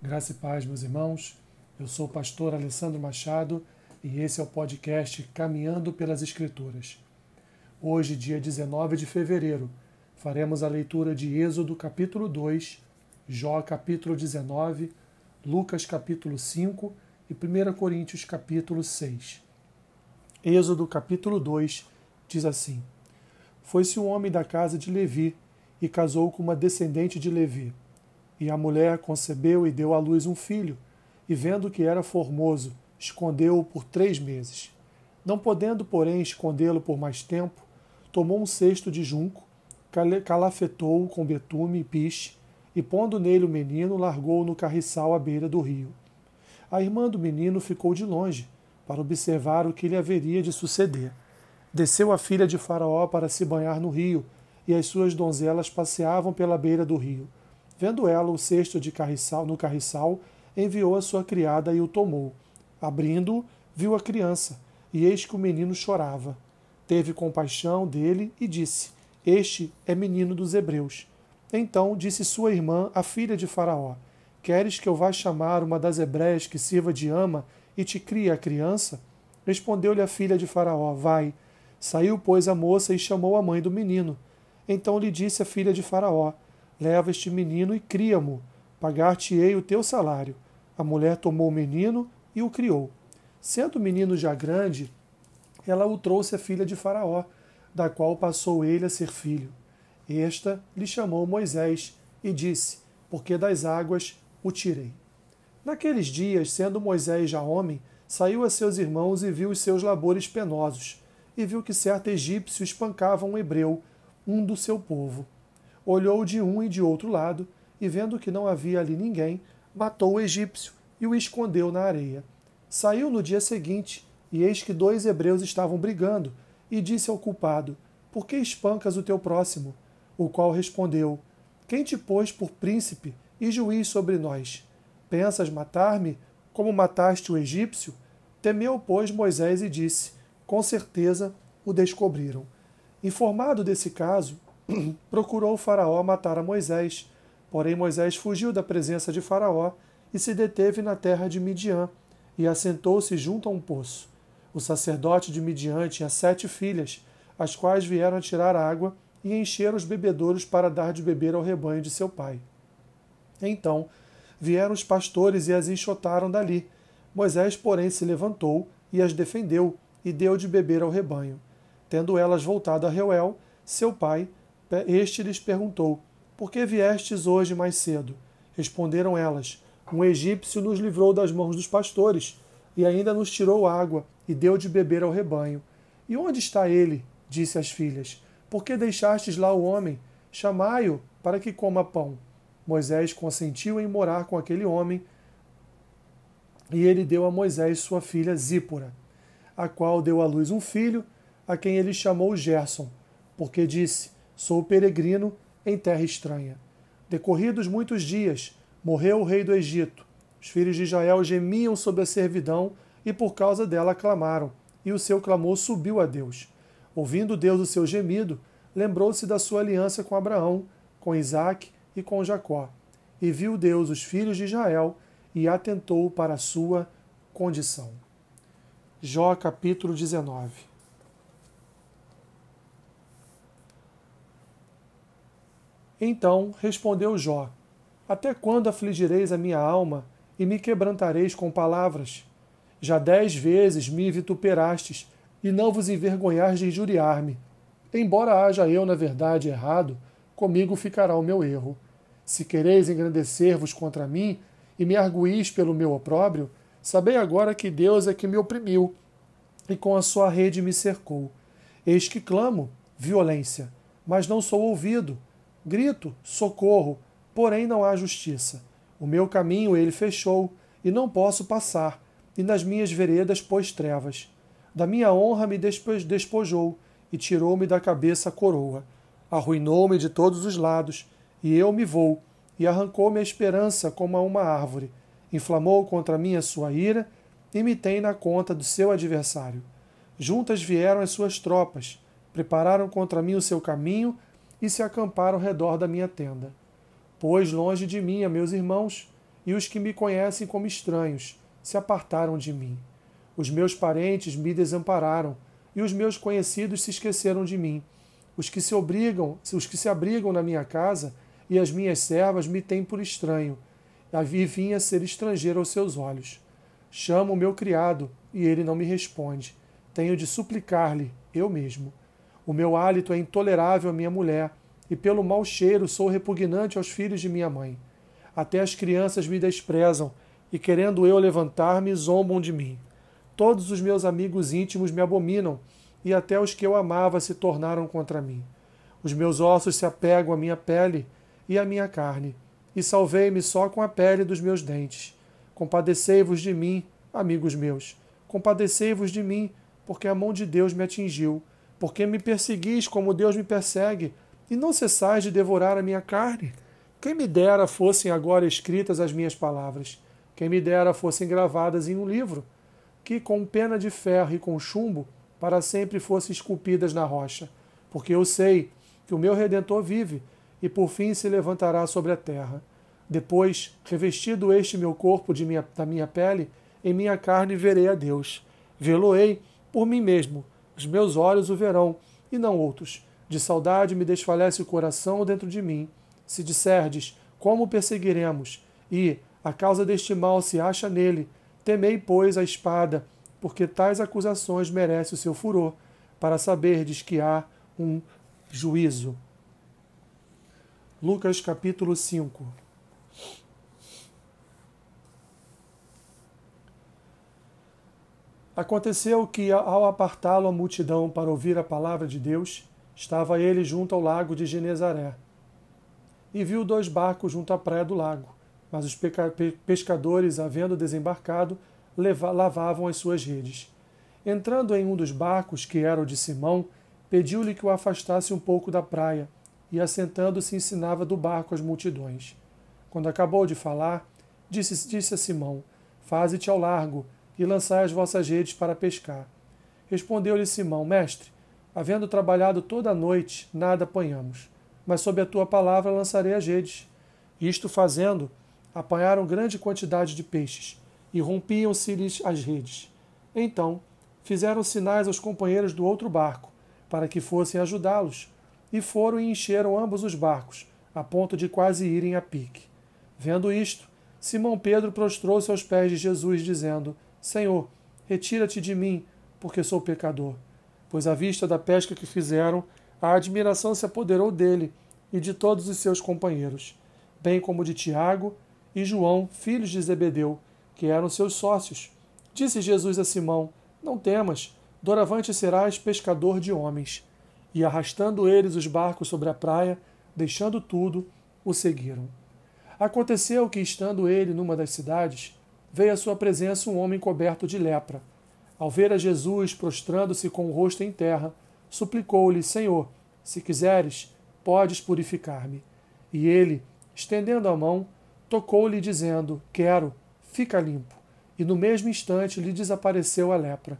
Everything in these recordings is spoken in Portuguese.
Graça e paz, meus irmãos. Eu sou o pastor Alessandro Machado e esse é o podcast Caminhando pelas Escrituras. Hoje, dia 19 de fevereiro, faremos a leitura de Êxodo capítulo 2, Jó capítulo 19, Lucas capítulo 5 e 1 Coríntios capítulo 6. Êxodo capítulo 2 diz assim: Foi-se um homem da casa de Levi e casou com uma descendente de Levi. E a mulher concebeu e deu à luz um filho, e vendo que era formoso, escondeu-o por três meses. Não podendo, porém, escondê-lo por mais tempo, tomou um cesto de junco, calafetou-o com betume e piche, e pondo nele o menino, largou-o no carriçal à beira do rio. A irmã do menino ficou de longe, para observar o que lhe haveria de suceder. Desceu a filha de Faraó para se banhar no rio, e as suas donzelas passeavam pela beira do rio. Vendo ela o cesto de carriçal no carriçal, enviou a sua criada e o tomou. Abrindo-o, viu a criança, e eis que o menino chorava. Teve compaixão dele e disse: Este é menino dos hebreus. Então disse sua irmã, a filha de Faraó: Queres que eu vá chamar uma das hebreias que sirva de ama e te crie a criança? Respondeu-lhe a filha de Faraó: Vai. Saiu, pois, a moça e chamou a mãe do menino. Então lhe disse a filha de Faraó: Leva este menino e cria-mo, pagar-te-ei o teu salário. A mulher tomou o menino e o criou. Sendo o menino já grande, ela o trouxe à filha de Faraó, da qual passou ele a ser filho. Esta lhe chamou Moisés e disse: Porque das águas o tirei. Naqueles dias, sendo Moisés já homem, saiu a seus irmãos e viu os seus labores penosos, e viu que certo egípcio espancava um hebreu, um do seu povo olhou de um e de outro lado, e vendo que não havia ali ninguém, matou o egípcio e o escondeu na areia. Saiu no dia seguinte, e eis que dois hebreus estavam brigando, e disse ao culpado: Por que espancas o teu próximo? O qual respondeu: Quem te pôs por príncipe e juiz sobre nós? Pensas matar-me, como mataste o egípcio? Temeu, pois, Moisés e disse: Com certeza o descobriram. Informado desse caso, procurou Faraó matar a Moisés. Porém, Moisés fugiu da presença de Faraó e se deteve na terra de Midian e assentou-se junto a um poço. O sacerdote de Midian tinha sete filhas, as quais vieram tirar água e encher os bebedouros para dar de beber ao rebanho de seu pai. Então vieram os pastores e as enxotaram dali. Moisés, porém, se levantou e as defendeu e deu de beber ao rebanho. Tendo elas voltado a Reuel, seu pai, este lhes perguntou: Por que viestes hoje mais cedo? Responderam elas: Um egípcio nos livrou das mãos dos pastores, e ainda nos tirou água, e deu de beber ao rebanho. E onde está ele? disse às filhas. Por que deixastes lá o homem? Chamai-o para que coma pão. Moisés consentiu em morar com aquele homem, e ele deu a Moisés sua filha Zípora, a qual deu à luz um filho, a quem ele chamou Gerson, porque disse: Sou peregrino em terra estranha. Decorridos muitos dias, morreu o rei do Egito. Os filhos de Israel gemiam sob a servidão e por causa dela clamaram, e o seu clamor subiu a Deus. Ouvindo Deus o seu gemido, lembrou-se da sua aliança com Abraão, com Isaque e com Jacó. E viu Deus os filhos de Israel e atentou para a sua condição. Jó capítulo 19 Então respondeu Jó: Até quando afligireis a minha alma e me quebrantareis com palavras? Já dez vezes me vituperastes e não vos envergonhais de injuriar-me. Embora haja eu, na verdade, errado, comigo ficará o meu erro. Se quereis engrandecer-vos contra mim e me arguís pelo meu opróbrio, sabei agora que Deus é que me oprimiu e com a sua rede me cercou. Eis que clamo, violência, mas não sou ouvido Grito, socorro, porém não há justiça. O meu caminho ele fechou, e não posso passar, e nas minhas veredas pôs trevas. Da minha honra me despojou, e tirou-me da cabeça a coroa. Arruinou-me de todos os lados, e eu me vou, e arrancou-me a esperança como a uma árvore. Inflamou contra mim a sua ira, e me tem na conta do seu adversário. Juntas vieram as suas tropas, prepararam contra mim o seu caminho, e se acamparam ao redor da minha tenda. Pois longe de mim a meus irmãos, e os que me conhecem como estranhos se apartaram de mim. Os meus parentes me desampararam, e os meus conhecidos se esqueceram de mim. Os que se obrigam, os que se abrigam na minha casa e as minhas servas me têm por estranho. E vinha ser estrangeiro aos seus olhos. Chamo o meu criado, e ele não me responde. Tenho de suplicar-lhe, eu mesmo. O meu hálito é intolerável à minha mulher, e pelo mau cheiro sou repugnante aos filhos de minha mãe. Até as crianças me desprezam, e querendo eu levantar-me, zombam de mim. Todos os meus amigos íntimos me abominam, e até os que eu amava se tornaram contra mim. Os meus ossos se apegam à minha pele e à minha carne, e salvei-me só com a pele dos meus dentes. Compadecei-vos de mim, amigos meus, compadecei-vos de mim, porque a mão de Deus me atingiu, porque me perseguis como Deus me persegue, e não cessais de devorar a minha carne. Quem me dera fossem agora escritas as minhas palavras, quem me dera fossem gravadas em um livro que com pena de ferro e com chumbo para sempre fossem esculpidas na rocha, porque eu sei que o meu redentor vive e por fim se levantará sobre a terra. Depois, revestido este meu corpo de minha, da minha pele, em minha carne verei a Deus. Vê-lo-ei por mim mesmo, os meus olhos o verão, e não outros. De saudade me desfalece o coração dentro de mim. Se disserdes, como perseguiremos? E, a causa deste mal se acha nele, Temei, pois, a espada, porque tais acusações merecem o seu furor, para saberdes que há um juízo. Lucas capítulo 5 Aconteceu que, ao apartá-lo a multidão para ouvir a palavra de Deus, estava ele junto ao lago de Genezaré. E viu dois barcos junto à praia do lago mas os pescadores, havendo desembarcado, lavavam as suas redes. Entrando em um dos barcos, que era o de Simão, pediu-lhe que o afastasse um pouco da praia, e assentando-se ensinava do barco as multidões. Quando acabou de falar, disse, disse a Simão: Faze-te ao largo e lançai as vossas redes para pescar. Respondeu-lhe Simão: Mestre, havendo trabalhado toda a noite, nada apanhamos, mas sob a tua palavra lançarei as redes. Isto fazendo, apanharam grande quantidade de peixes e rompiam-se-lhes as redes. Então fizeram sinais aos companheiros do outro barco para que fossem ajudá-los, e foram e encheram ambos os barcos, a ponto de quase irem a pique. Vendo isto, Simão Pedro prostrou-se aos pés de Jesus, dizendo: Senhor, retira-te de mim, porque sou pecador. Pois à vista da pesca que fizeram, a admiração se apoderou dele e de todos os seus companheiros, bem como de Tiago e João, filhos de Zebedeu, que eram seus sócios. Disse Jesus a Simão: Não temas, doravante serás pescador de homens. E arrastando eles os barcos sobre a praia, deixando tudo, o seguiram. Aconteceu que, estando ele numa das cidades, veio à sua presença um homem coberto de lepra. Ao ver a Jesus prostrando-se com o rosto em terra, suplicou-lhe: Senhor, se quiseres, podes purificar-me. E ele, estendendo a mão, tocou-lhe, dizendo: Quero, fica limpo. E no mesmo instante lhe desapareceu a lepra.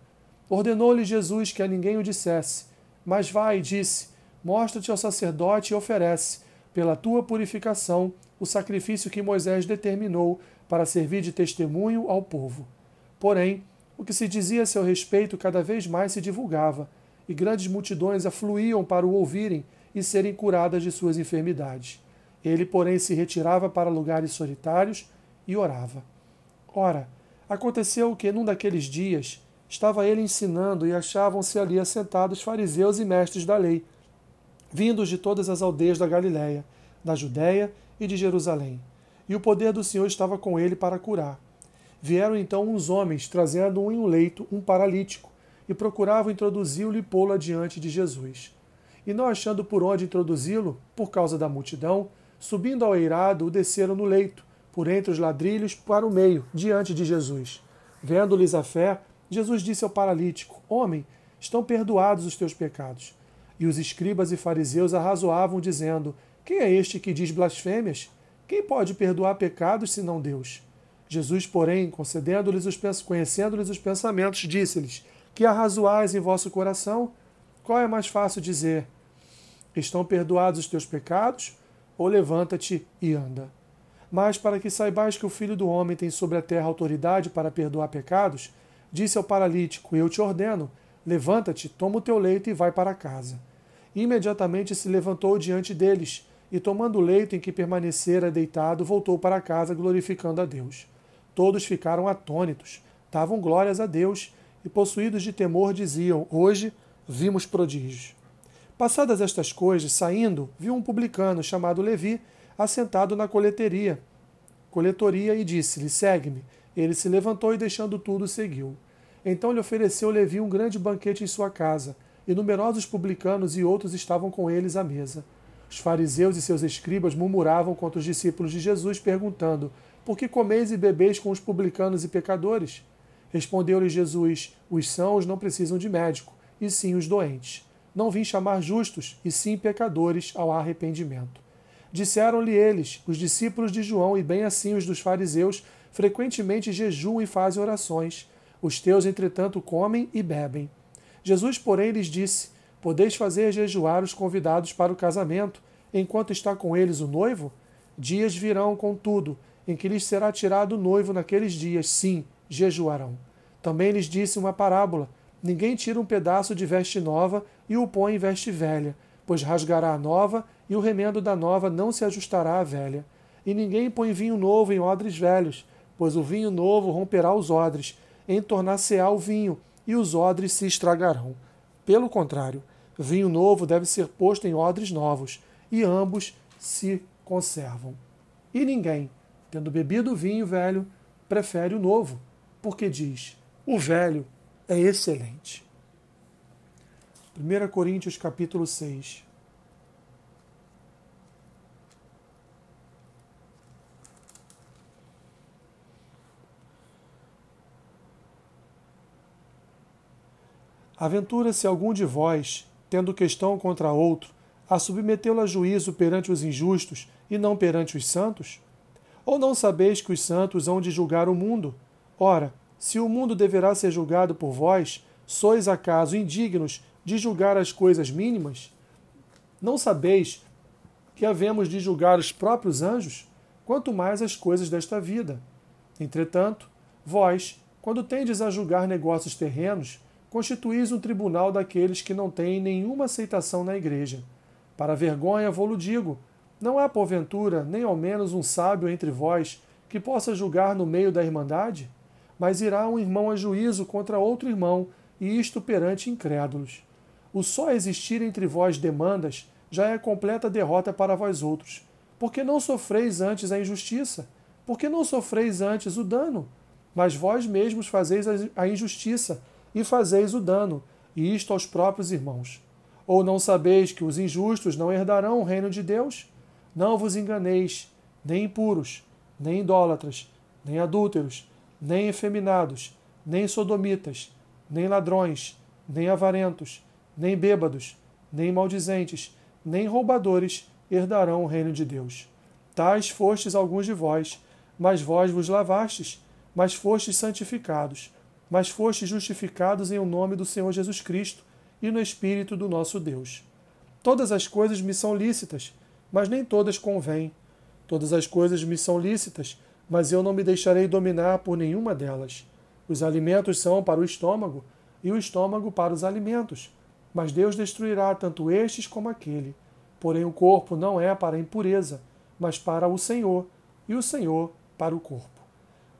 Ordenou-lhe Jesus que a ninguém o dissesse, mas vai, disse: Mostra-te ao sacerdote e oferece, pela tua purificação, o sacrifício que Moisés determinou para servir de testemunho ao povo. Porém, o que se dizia a seu respeito cada vez mais se divulgava, e grandes multidões afluíam para o ouvirem e serem curadas de suas enfermidades. Ele, porém, se retirava para lugares solitários e orava. Ora, aconteceu que, num daqueles dias, estava ele ensinando e achavam-se ali assentados fariseus e mestres da lei, vindos de todas as aldeias da Galiléia, da Judéia e de Jerusalém. E o poder do Senhor estava com ele para curar. Vieram então uns homens, trazendo em um leito um paralítico, e procuravam introduzi-lo e pô-lo adiante de Jesus. E não achando por onde introduzi-lo, por causa da multidão, Subindo ao eirado, o desceram no leito, por entre os ladrilhos, para o meio, diante de Jesus. Vendo-lhes a fé, Jesus disse ao paralítico: Homem, estão perdoados os teus pecados. E os escribas e fariseus arrazoavam, dizendo: Quem é este que diz blasfêmias? Quem pode perdoar pecados senão Deus? Jesus, porém, concedendo-lhes os conhecendo-lhes os pensamentos, disse-lhes: Que arrazoais em vosso coração? Qual é mais fácil dizer: Estão perdoados os teus pecados? ou levanta-te e anda. Mas para que saibais que o Filho do Homem tem sobre a terra autoridade para perdoar pecados, disse ao paralítico: Eu te ordeno, levanta-te, toma o teu leito e vai para casa. Imediatamente se levantou diante deles e, tomando o leito em que permanecera deitado, voltou para casa, glorificando a Deus. Todos ficaram atônitos, davam glórias a Deus e, possuídos de temor, diziam: Hoje vimos prodígios. Passadas estas coisas, saindo, viu um publicano chamado Levi assentado na coleteria, coletoria e disse-lhe: Segue-me. Ele se levantou e, deixando tudo, seguiu. Então lhe ofereceu Levi um grande banquete em sua casa, e numerosos publicanos e outros estavam com eles à mesa. Os fariseus e seus escribas murmuravam contra os discípulos de Jesus, perguntando: Por que comeis e bebeis com os publicanos e pecadores? Respondeu-lhe Jesus: Os sãos não precisam de médico, e sim os doentes. Não vim chamar justos, e sim pecadores ao arrependimento. Disseram-lhe eles, os discípulos de João, e bem assim os dos fariseus, frequentemente jejuam e fazem orações. Os teus, entretanto, comem e bebem. Jesus, porém, lhes disse: Podeis fazer jejuar os convidados para o casamento, enquanto está com eles o noivo? Dias virão, contudo, em que lhes será tirado o noivo naqueles dias, sim, jejuarão. Também lhes disse uma parábola: Ninguém tira um pedaço de veste nova e o põe em veste velha, pois rasgará a nova e o remendo da nova não se ajustará à velha. E ninguém põe vinho novo em odres velhos, pois o vinho novo romperá os odres, entornar-se-á o vinho, e os odres se estragarão. Pelo contrário, vinho novo deve ser posto em odres novos, e ambos se conservam. E ninguém, tendo bebido o vinho velho, prefere o novo, porque diz: o velho é excelente. 1 Coríntios capítulo 6 Aventura-se algum de vós, tendo questão contra outro, a submetê-lo a juízo perante os injustos e não perante os santos? Ou não sabeis que os santos hão de julgar o mundo? Ora, se o mundo deverá ser julgado por vós, sois acaso indignos de julgar as coisas mínimas? Não sabeis que havemos de julgar os próprios anjos, quanto mais as coisas desta vida? Entretanto, vós, quando tendes a julgar negócios terrenos, constituís um tribunal daqueles que não têm nenhuma aceitação na igreja. Para vergonha vou-lo digo: não há, porventura, nem ao menos um sábio entre vós que possa julgar no meio da irmandade? Mas irá um irmão a juízo contra outro irmão, e isto perante incrédulos. O só existir entre vós demandas já é completa derrota para vós outros. Porque não sofreis antes a injustiça? Porque não sofreis antes o dano? Mas vós mesmos fazeis a injustiça e fazeis o dano, e isto aos próprios irmãos. Ou não sabeis que os injustos não herdarão o reino de Deus? Não vos enganeis, nem impuros, nem idólatras, nem adúlteros, nem efeminados, nem sodomitas, nem ladrões, nem avarentos, nem bêbados, nem maldizentes, nem roubadores herdarão o reino de Deus. Tais fostes alguns de vós, mas vós vos lavastes, mas fostes santificados, mas foste justificados em o nome do Senhor Jesus Cristo e no Espírito do nosso Deus. Todas as coisas me são lícitas, mas nem todas convêm. Todas as coisas me são lícitas, mas eu não me deixarei dominar por nenhuma delas. Os alimentos são para o estômago, e o estômago para os alimentos. Mas Deus destruirá tanto estes como aquele. Porém, o corpo não é para a impureza, mas para o Senhor, e o Senhor para o corpo.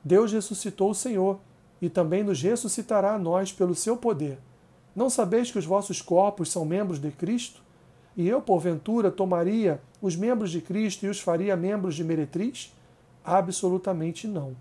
Deus ressuscitou o Senhor e também nos ressuscitará a nós pelo seu poder. Não sabeis que os vossos corpos são membros de Cristo? E eu, porventura, tomaria os membros de Cristo e os faria membros de meretriz? Absolutamente não.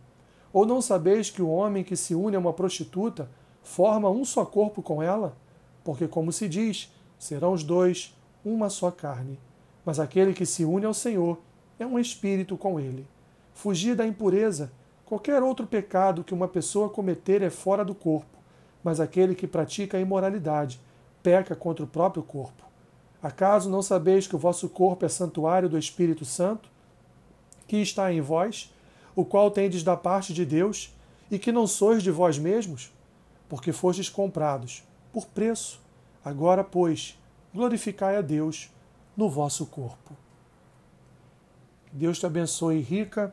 Ou não sabeis que o homem que se une a uma prostituta forma um só corpo com ela? Porque, como se diz, serão os dois uma só carne. Mas aquele que se une ao Senhor é um espírito com ele. Fugir da impureza Qualquer outro pecado que uma pessoa cometer é fora do corpo, mas aquele que pratica a imoralidade peca contra o próprio corpo. Acaso não sabeis que o vosso corpo é santuário do Espírito Santo, que está em vós, o qual tendes da parte de Deus, e que não sois de vós mesmos? Porque fostes comprados por preço. Agora, pois, glorificai a Deus no vosso corpo. Deus te abençoe rica